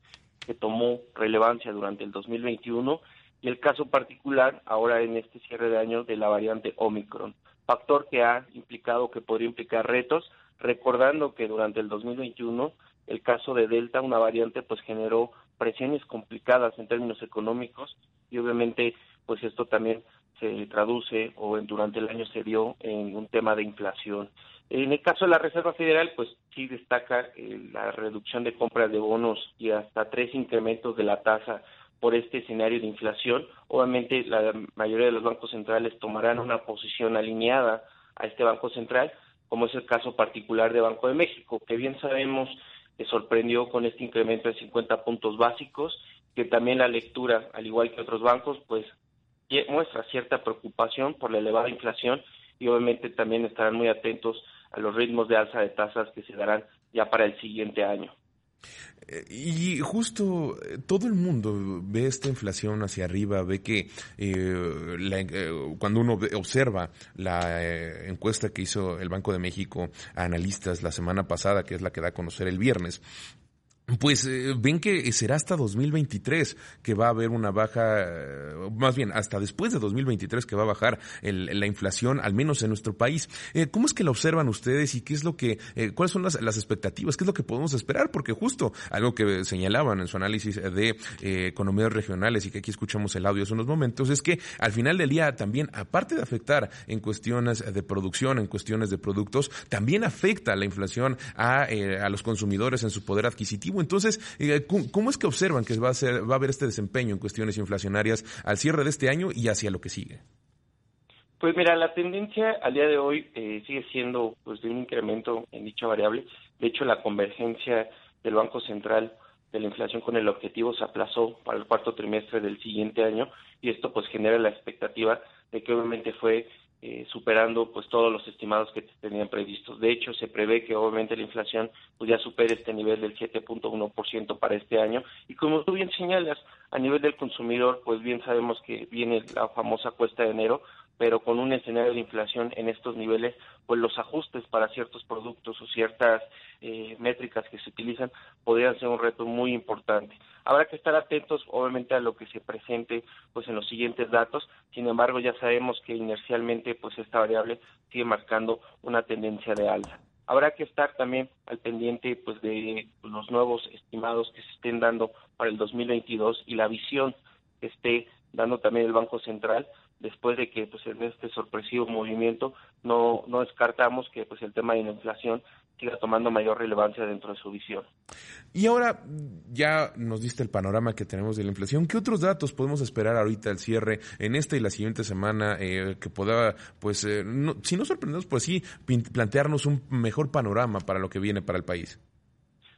Speaker 8: que tomó relevancia durante el 2021, y el caso particular ahora en este cierre de año de la variante Omicron, factor que ha implicado, que podría implicar retos, recordando que durante el 2021 el caso de Delta, una variante, pues generó presiones complicadas en términos económicos y obviamente pues esto también se traduce o durante el año se dio en un tema de inflación. En el caso de la Reserva Federal, pues sí destaca eh, la reducción de compras de bonos y hasta tres incrementos de la tasa por este escenario de inflación. Obviamente la mayoría de los bancos centrales tomarán una posición alineada a este Banco Central, como es el caso particular de Banco de México, que bien sabemos que sorprendió con este incremento de 50 puntos básicos, que también la lectura, al igual que otros bancos, pues muestra cierta preocupación por la elevada inflación y obviamente también estarán muy atentos a los ritmos de alza de tasas que se darán ya para el siguiente año.
Speaker 2: Eh, y justo eh, todo el mundo ve esta inflación hacia arriba, ve que eh, cuando uno observa la encuesta que hizo el Banco de México a analistas la semana pasada, que es la que da a conocer el viernes, pues eh, ven que será hasta 2023 que va a haber una baja, eh, más bien hasta después de 2023 que va a bajar la inflación, al menos en nuestro país. Eh, ¿Cómo es que la observan ustedes y qué es lo que, cuáles son las, expectativas, qué es lo que podemos esperar? Porque justo algo que señalaban en su análisis de economías regionales y que aquí escuchamos el audio hace unos momentos es que al final del día también, aparte de afectar en cuestiones de producción, en cuestiones de productos, también afecta la inflación a, a los consumidores en su poder adquisitivo entonces, eh, ¿cómo es que observan que va a, ser, va a haber este desempeño en cuestiones inflacionarias al cierre de este año y hacia lo que sigue?
Speaker 8: Pues mira, la tendencia al día de hoy eh, sigue siendo pues de un incremento en dicha variable. De hecho, la convergencia del Banco Central de la inflación con el objetivo se aplazó para el cuarto trimestre del siguiente año y esto pues genera la expectativa de que obviamente fue eh, superando pues todos los estimados que tenían previstos. De hecho, se prevé que obviamente la inflación pues ya supere este nivel del 7.1% para este año y como tú bien señalas, a nivel del consumidor, pues bien sabemos que viene la famosa cuesta de enero, pero con un escenario de inflación en estos niveles, pues los ajustes para ciertos productos o ciertas eh, métricas que se utilizan podrían ser un reto muy importante. Habrá que estar atentos, obviamente, a lo que se presente, pues en los siguientes datos. Sin embargo, ya sabemos que inercialmente, pues esta variable sigue marcando una tendencia de alza. Habrá que estar también al pendiente pues de los nuevos estimados que se estén dando para el 2022 y la visión que esté dando también el Banco Central después de que pues en este sorpresivo movimiento no no descartamos que pues el tema de la inflación siga tomando mayor relevancia dentro de su visión.
Speaker 2: Y ahora ya nos diste el panorama que tenemos de la inflación. ¿Qué otros datos podemos esperar ahorita al cierre en esta y la siguiente semana eh, que pueda, pues, eh, si no sorprendernos, pues sí, plantearnos un mejor panorama para lo que viene para el país?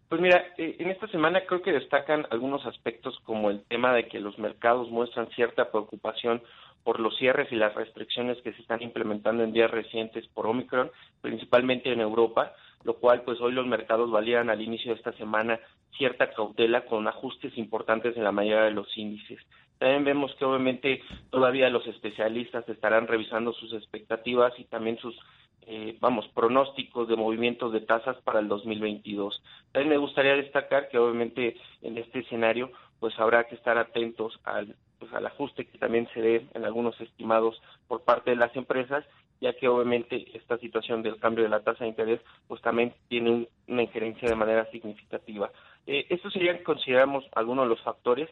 Speaker 8: Pues mira, eh, en esta semana creo que destacan algunos aspectos como el tema de que los mercados muestran cierta preocupación por los cierres y las restricciones que se están implementando en días recientes por Omicron, principalmente en Europa, lo cual pues hoy los mercados valían al inicio de esta semana cierta cautela con ajustes importantes en la mayoría de los índices. También vemos que obviamente todavía los especialistas estarán revisando sus expectativas y también sus eh, vamos, pronósticos de movimientos de tasas para el 2022. También me gustaría destacar que obviamente en este escenario pues habrá que estar atentos al, pues, al ajuste que también se dé en algunos estimados por parte de las empresas ya que obviamente esta situación del cambio de la tasa de interés pues también tiene una injerencia de manera significativa. Eh, estos serían, consideramos, algunos de los factores.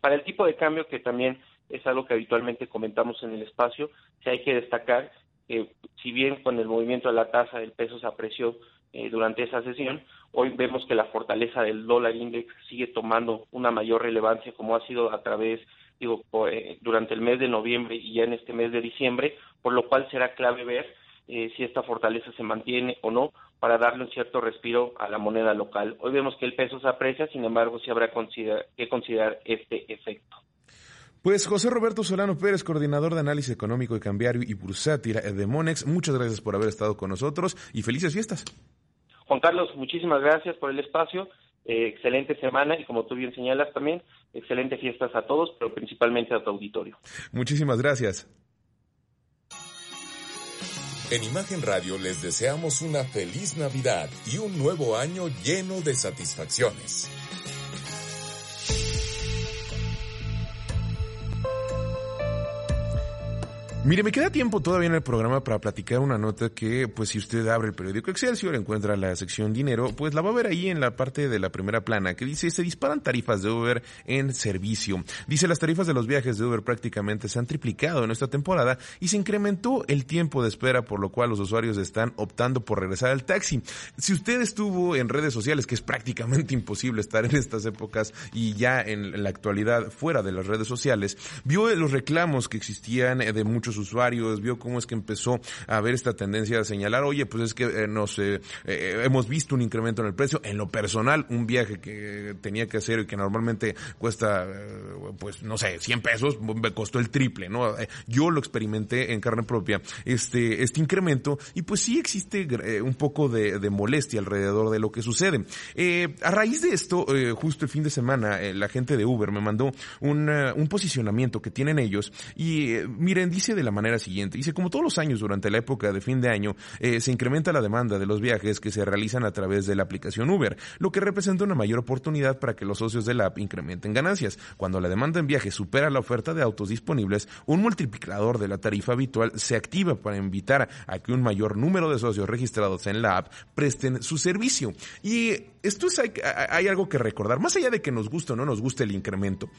Speaker 8: Para el tipo de cambio, que también es algo que habitualmente comentamos en el espacio, sí hay que destacar que si bien con el movimiento de la tasa del peso se apreció eh, durante esa sesión, hoy vemos que la fortaleza del dólar index sigue tomando una mayor relevancia como ha sido a través digo, eh, durante el mes de noviembre y ya en este mes de diciembre, por lo cual será clave ver eh, si esta fortaleza se mantiene o no para darle un cierto respiro a la moneda local. Hoy vemos que el peso se aprecia, sin embargo, sí habrá que considerar este efecto.
Speaker 2: Pues José Roberto Solano Pérez, coordinador de análisis económico y cambiario y bursátil de Monex, muchas gracias por haber estado con nosotros y felices fiestas.
Speaker 8: Juan Carlos, muchísimas gracias por el espacio eh, excelente semana y como tú bien señalas también, excelentes fiestas a todos, pero principalmente a tu auditorio.
Speaker 2: Muchísimas gracias.
Speaker 1: En Imagen Radio les deseamos una feliz Navidad y un nuevo año lleno de satisfacciones.
Speaker 2: Mire, me queda tiempo todavía en el programa para platicar una nota que, pues si usted abre el periódico Excelsior, encuentra la sección dinero, pues la va a ver ahí en la parte de la primera plana, que dice, se disparan tarifas de Uber en servicio. Dice, las tarifas de los viajes de Uber prácticamente se han triplicado en esta temporada y se incrementó el tiempo de espera, por lo cual los usuarios están optando por regresar al taxi. Si usted estuvo en redes sociales, que es prácticamente imposible estar en estas épocas y ya en la actualidad fuera de las redes sociales, vio los reclamos que existían de muchos usuarios, vio cómo es que empezó a haber esta tendencia a señalar, oye, pues es que eh, nos eh, eh, hemos visto un incremento en el precio. En lo personal, un viaje que tenía que hacer y que normalmente cuesta, pues no sé, 100 pesos, me costó el triple, ¿no? Yo lo experimenté en carne propia, este, este incremento, y pues sí existe un poco de, de, molestia alrededor de lo que sucede. a raíz de esto, justo el fin de semana, la gente de Uber me mandó un, un posicionamiento que tienen ellos, y miren, dice de la manera siguiente. Dice, como todos los años durante la época de fin de año, eh, se incrementa la demanda de los viajes que se realizan a través de la aplicación Uber, lo que representa una mayor oportunidad para que los socios de la app incrementen ganancias. Cuando la demanda en viajes supera la oferta de autos disponibles, un multiplicador de la tarifa habitual se activa para invitar a que un mayor número de socios registrados en la app presten su servicio. Y esto es, hay, hay algo que recordar, más allá de que nos guste o no nos guste el incremento.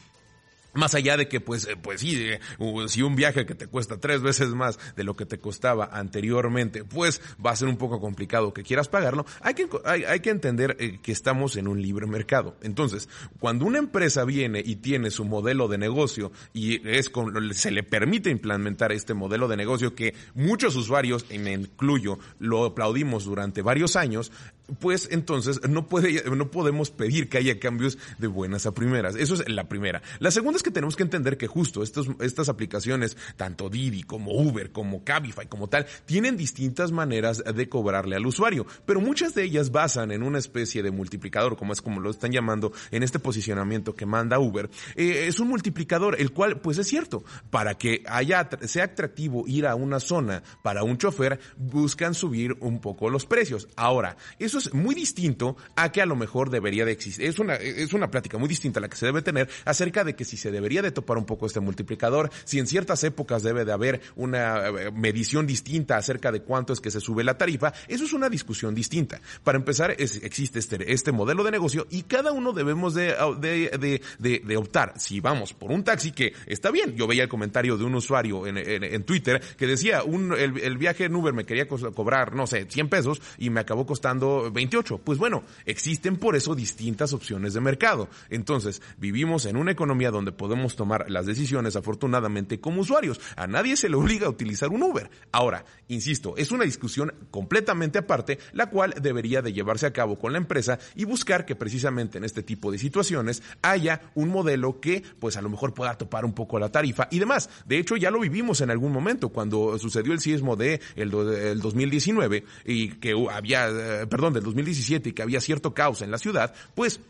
Speaker 2: Más allá de que, pues, eh, pues sí, eh, si un viaje que te cuesta tres veces más de lo que te costaba anteriormente, pues va a ser un poco complicado que quieras pagarlo, hay que, hay, que entender eh, que estamos en un libre mercado. Entonces, cuando una empresa viene y tiene su modelo de negocio y es con, se le permite implementar este modelo de negocio que muchos usuarios, y me incluyo, lo aplaudimos durante varios años, pues entonces no puede, no podemos pedir que haya cambios de buenas a primeras. Eso es la primera. La segunda es que tenemos que entender que justo estos, estas aplicaciones, tanto Didi como Uber, como Cabify, como tal, tienen distintas maneras de cobrarle al usuario, pero muchas de ellas basan en una especie de multiplicador, como es como lo están llamando en este posicionamiento que manda Uber. Eh, es un multiplicador, el cual, pues es cierto, para que haya, sea atractivo ir a una zona para un chofer, buscan subir un poco los precios. Ahora, eso es muy distinto a que a lo mejor debería de existir. Es una, es una plática muy distinta a la que se debe tener acerca de que si se debería de topar un poco este multiplicador, si en ciertas épocas debe de haber una eh, medición distinta acerca de cuánto es que se sube la tarifa, eso es una discusión distinta. Para empezar, existe este, este modelo de negocio y cada uno debemos de, de, de, de, optar. Si vamos por un taxi que está bien, yo veía el comentario de un usuario en, en, Twitter que decía, un, el, el, viaje en Uber me quería cobrar, no sé, 100 pesos y me acabó costando 28. Pues bueno, existen por eso distintas opciones de mercado. Entonces, vivimos en una economía donde podemos tomar las decisiones afortunadamente como usuarios. A nadie se le obliga a utilizar un Uber. Ahora, insisto, es una discusión completamente aparte, la cual debería de llevarse a cabo con la empresa y buscar que precisamente en este tipo de situaciones haya un modelo que pues a lo mejor pueda topar un poco la tarifa y demás. De hecho, ya lo vivimos en algún momento cuando sucedió el sismo de el, 2019 y que había, eh, perdón, del 2017 y que había cierto caos en la ciudad, pues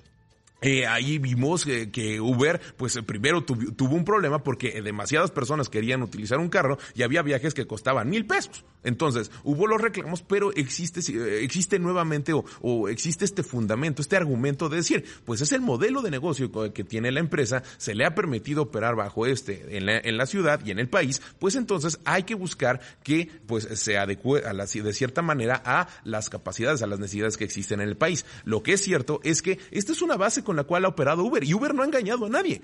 Speaker 2: eh, ahí vimos que Uber, pues primero tuvo un problema porque demasiadas personas querían utilizar un carro y había viajes que costaban mil pesos. Entonces, hubo los reclamos, pero existe, eh, existe nuevamente o, existe este fundamento, este argumento de decir, pues es el modelo de negocio que tiene la empresa, se le ha permitido operar bajo este en la, en la ciudad y en el país, pues entonces hay que buscar que pues se adecue a la, de cierta manera a las capacidades, a las necesidades que existen en el país. Lo que es cierto es que esta es una base con la cual ha operado Uber. Y Uber no ha engañado a nadie.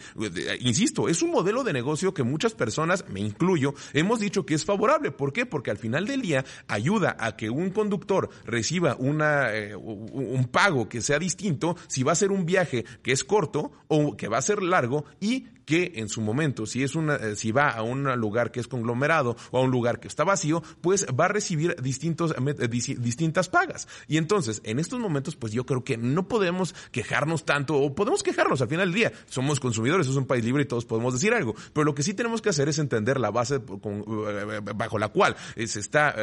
Speaker 2: Insisto, es un modelo de negocio que muchas personas, me incluyo, hemos dicho que es favorable. ¿Por qué? Porque al final del día ayuda a que un conductor reciba una, eh, un pago que sea distinto si va a ser un viaje que es corto o que va a ser largo y que en su momento, si es una, eh, si va a un lugar que es conglomerado o a un lugar que está vacío, pues va a recibir distintos, eh, distintas pagas. Y entonces, en estos momentos, pues yo creo que no podemos quejarnos tanto, o podemos quejarnos al final del día. Somos consumidores, es un país libre y todos podemos decir algo. Pero lo que sí tenemos que hacer es entender la base eh, bajo la cual se está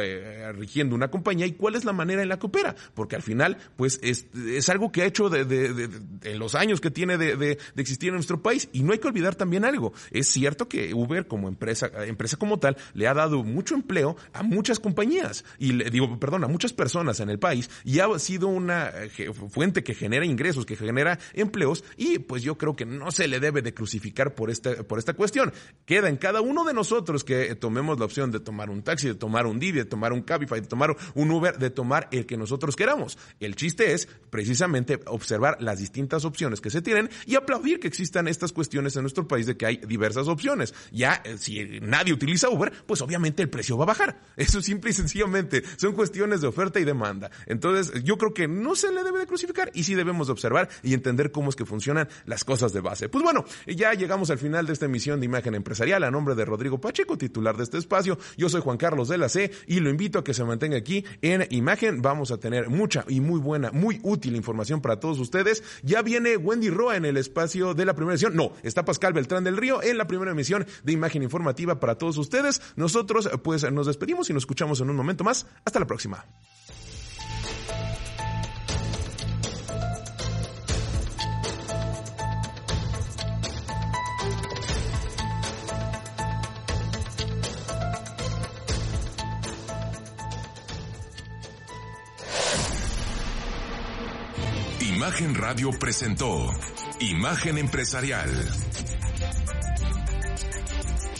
Speaker 2: rigiendo una compañía y cuál es la manera en la que opera. Porque al final, pues es, es algo que ha hecho de, de los años que tiene de, existir en nuestro país. Y no hay que olvidar también algo. Es cierto que Uber como empresa, empresa como tal, le ha dado mucho empleo a muchas compañías y le digo, perdón, a muchas personas en el país y ha sido una eh, fuente que genera ingresos, que genera empleos y pues yo creo que no se le debe de crucificar por esta, por esta cuestión. Queda en cada uno de nosotros que tomemos la opción de tomar un taxi, de tomar un Didi, de tomar un Cabify, de tomar un Uber, de tomar el que nosotros queramos. El chiste es precisamente observar las distintas opciones que se tienen y aplaudir que existan estas cuestiones en nuestro país de que hay diversas opciones. Ya, eh, si nadie utiliza Uber, pues obviamente el precio va a bajar. Eso simple y sencillamente son cuestiones de oferta y demanda. Entonces, yo creo que no se le debe de crucificar y sí debemos de observar y entender cómo es que funcionan las cosas de base. Pues bueno, ya llegamos al final de esta emisión de Imagen Empresarial a nombre de Rodrigo Pacheco, titular de este espacio. Yo soy Juan Carlos de la C y lo invito a que se mantenga aquí en Imagen. Vamos a tener mucha y muy buena, muy útil información para todos ustedes. Ya viene Wendy Roa en el espacio de la primera edición. No, está Pascal Beltrán del Río en la primera emisión de Imagen Informativa para todos ustedes. Nosotros pues nos despedimos y nos escuchamos en un momento más. Hasta la próxima.
Speaker 1: Imagen Radio presentó Imagen Empresarial